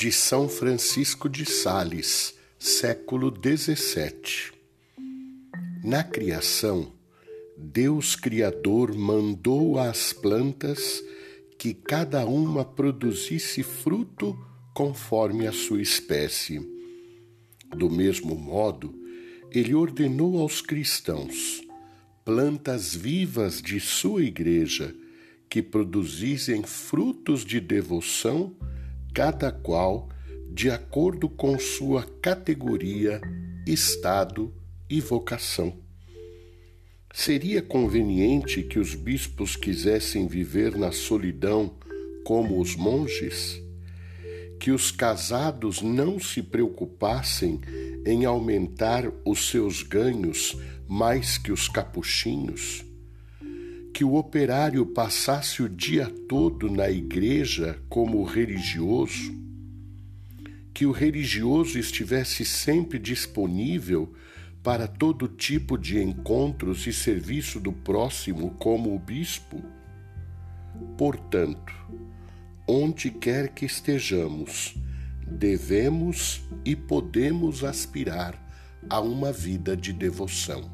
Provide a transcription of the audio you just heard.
de São Francisco de Sales, século XVII. Na criação, Deus Criador mandou às plantas que cada uma produzisse fruto conforme a sua espécie. Do mesmo modo, ele ordenou aos cristãos, plantas vivas de sua igreja, que produzissem frutos de devoção, cada qual de acordo com sua categoria, estado e vocação. Seria conveniente que os bispos quisessem viver na solidão como os monges? Que os casados não se preocupassem em aumentar os seus ganhos mais que os capuchinhos? Que o operário passasse o dia todo na igreja como religioso? Que o religioso estivesse sempre disponível para todo tipo de encontros e serviço do próximo como o bispo? Portanto, onde quer que estejamos, devemos e podemos aspirar a uma vida de devoção.